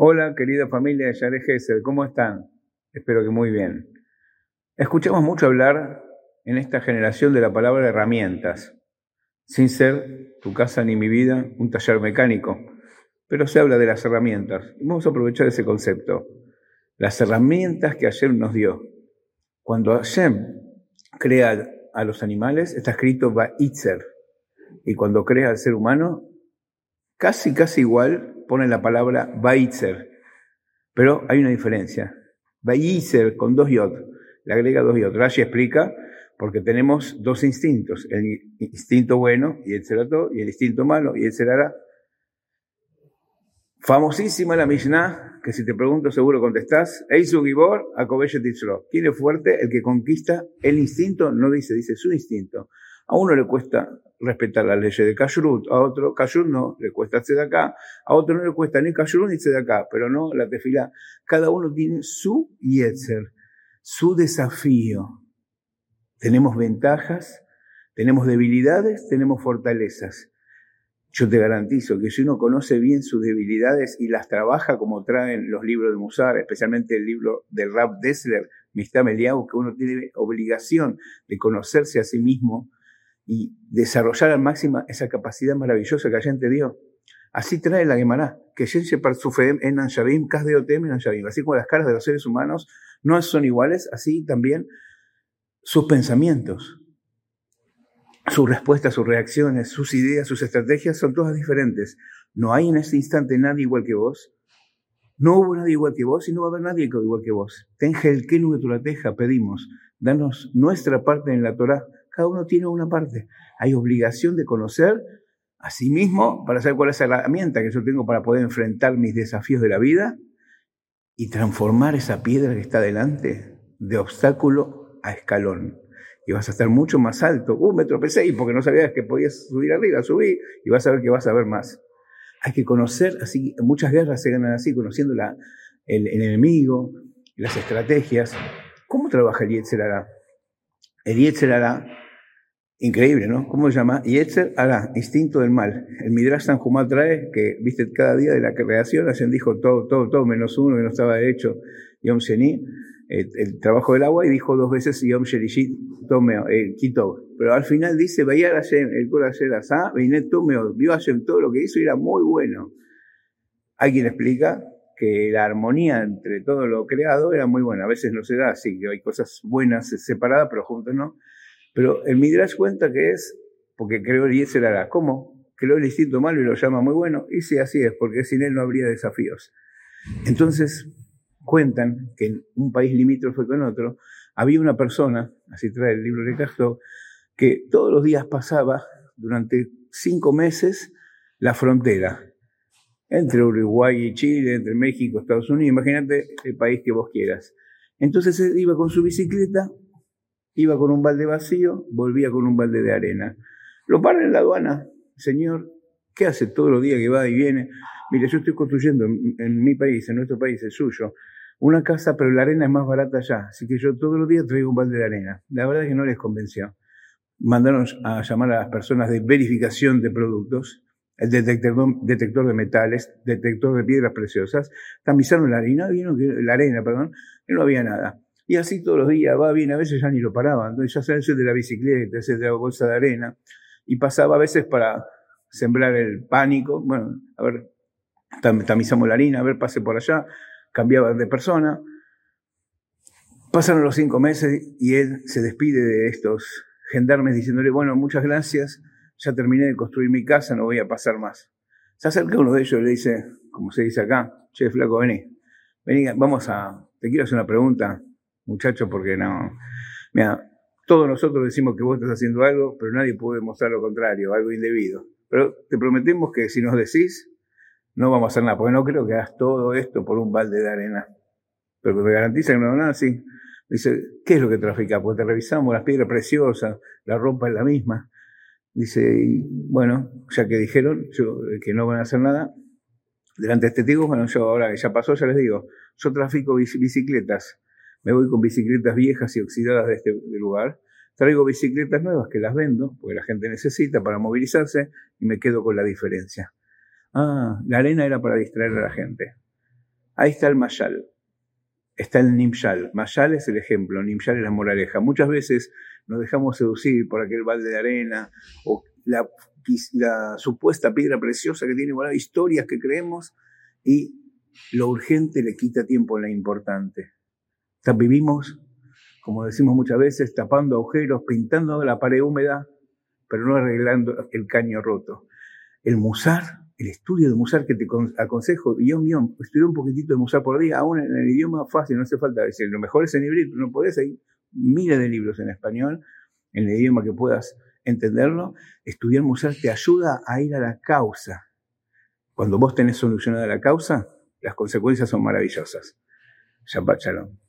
Hola, querida familia de Yare Gesed, ¿cómo están? Espero que muy bien. Escuchamos mucho hablar en esta generación de la palabra herramientas, sin ser tu casa ni mi vida un taller mecánico, pero se habla de las herramientas. Vamos a aprovechar ese concepto. Las herramientas que Hashem nos dio. Cuando Hashem crea a los animales, está escrito Ba'itzer. Y cuando crea al ser humano, casi, casi igual pone la palabra Ba'itzer. Pero hay una diferencia. Ba'itzer con dos yod. Le agrega dos yod. Rashi explica porque tenemos dos instintos, el instinto bueno y el cerato, y el instinto malo y el cerará. Famosísima la Mishnah, que si te pregunto seguro contestás, Eisu Gibor, ¿Quién es fuerte? El que conquista el instinto, no dice, dice su instinto. A uno le cuesta respetar las leyes de Kashrut, a otro Kashrut no, le cuesta acá, a otro no le cuesta ni Kashrut ni acá, pero no la tefila. Cada uno tiene su Yetzer, su desafío. Tenemos ventajas, tenemos debilidades, tenemos fortalezas. Yo te garantizo que si uno conoce bien sus debilidades y las trabaja como traen los libros de Musar, especialmente el libro de Rab Dessler, Mistam Eliahu, que uno tiene obligación de conocerse a sí mismo y desarrollar al máximo esa capacidad maravillosa que alguien te dio. Así trae la Gemara, que en Así como las caras de los seres humanos no son iguales, así también sus pensamientos, sus respuestas, sus reacciones, sus ideas, sus estrategias son todas diferentes. No hay en este instante nadie igual que vos. No hubo nadie igual que vos y no va a haber nadie igual que vos. Tenja el que tu teja, pedimos. Danos nuestra parte en la Torah. Cada uno tiene una parte. Hay obligación de conocer a sí mismo para saber cuál es la herramienta que yo tengo para poder enfrentar mis desafíos de la vida y transformar esa piedra que está delante de obstáculo a escalón. Y vas a estar mucho más alto. Uh, me tropecé y porque no sabías que podías subir arriba, subí y vas a ver que vas a ver más. Hay que conocer, así, muchas guerras se ganan así, conociendo la, el, enemigo, las estrategias. ¿Cómo trabaja el Yetzer Hará? El Yetzer Hará, increíble, ¿no? ¿Cómo se llama? Yetzer Hará, instinto del mal. El Midrash San Jumal trae que, viste, cada día de la creación, hacen dijo todo, todo, todo, menos uno que no estaba hecho, Yom Sheni el, trabajo del agua y dijo dos veces Yom Sherishit Tomeo, el Quito. Pero al final dice, veía el Cora Asá, Beinet Tomeo, vio Hashem todo lo que hizo y era muy bueno. Hay quien explica que la armonía entre todo lo creado era muy buena. A veces no se da así, que hay cosas buenas separadas, pero juntos no. Pero el Midrash cuenta que es porque creó el Yeser Hará. ¿Cómo? Creó el instinto malo y lo llama muy bueno. Y sí, así es, porque sin él no habría desafíos. Entonces, cuentan que en un país limítrofe con otro, había una persona, así trae el libro de Castro, que todos los días pasaba durante cinco meses la frontera entre Uruguay y Chile, entre México, Estados Unidos, imagínate el país que vos quieras. Entonces iba con su bicicleta, iba con un balde vacío, volvía con un balde de arena. Lo paran en la aduana, señor, ¿qué hace todos los días que va y viene? Mire, yo estoy construyendo en, mi país, en nuestro país, el suyo, una casa, pero la arena es más barata allá. Así que yo todos los días traigo un balde de arena. La verdad es que no les convenció. Mandaron a llamar a las personas de verificación de productos, el detector, detector de metales, detector de piedras preciosas, tamizaron la la arena, perdón, y no había nada. Y así todos los días, va bien, a veces ya ni lo paraban, entonces ya se de la bicicleta, ese de la bolsa de arena, y pasaba a veces para sembrar el pánico, bueno, a ver, tamizamos la harina, a ver, pase por allá, cambiaba de persona. Pasaron los cinco meses y él se despide de estos gendarmes diciéndole, bueno, muchas gracias, ya terminé de construir mi casa, no voy a pasar más. Se acerca uno de ellos y le dice, como se dice acá, che, flaco, vení, vení, vamos a, te quiero hacer una pregunta, muchacho, porque no, mira, todos nosotros decimos que vos estás haciendo algo, pero nadie puede mostrar lo contrario, algo indebido. Pero te prometemos que si nos decís, no vamos a hacer nada, porque no creo que hagas todo esto por un balde de arena. Pero te garantiza que no nada así. Dice, ¿qué es lo que trafica? Porque te revisamos las piedras preciosas, la ropa es la misma. Dice, bueno, ya que dijeron que no van a hacer nada, delante de este testigo, bueno, yo ahora que ya pasó, ya les digo, yo trafico bicicletas, me voy con bicicletas viejas y oxidadas de este lugar, Traigo bicicletas nuevas que las vendo, porque la gente necesita para movilizarse, y me quedo con la diferencia. Ah, la arena era para distraer a la gente. Ahí está el mayal. Está el nimshal. Mayal es el ejemplo, nimshal es la moraleja. Muchas veces nos dejamos seducir por aquel balde de arena o la, supuesta piedra preciosa que tiene igual historias que creemos y lo urgente le quita tiempo a lo importante. Vivimos, como decimos muchas veces, tapando agujeros, pintando la pared húmeda, pero no arreglando el caño roto. El musar, el estudio de musar que te aconsejo, guion, guion, estudiar un poquitito de musar por día, aún en el idioma fácil, no hace falta decir, lo mejor es en hebreo, no podés, hay miles de libros en español, en el idioma que puedas entenderlo. Estudiar musar te ayuda a ir a la causa. Cuando vos tenés solucionada la causa, las consecuencias son maravillosas. Shabbat Shalom.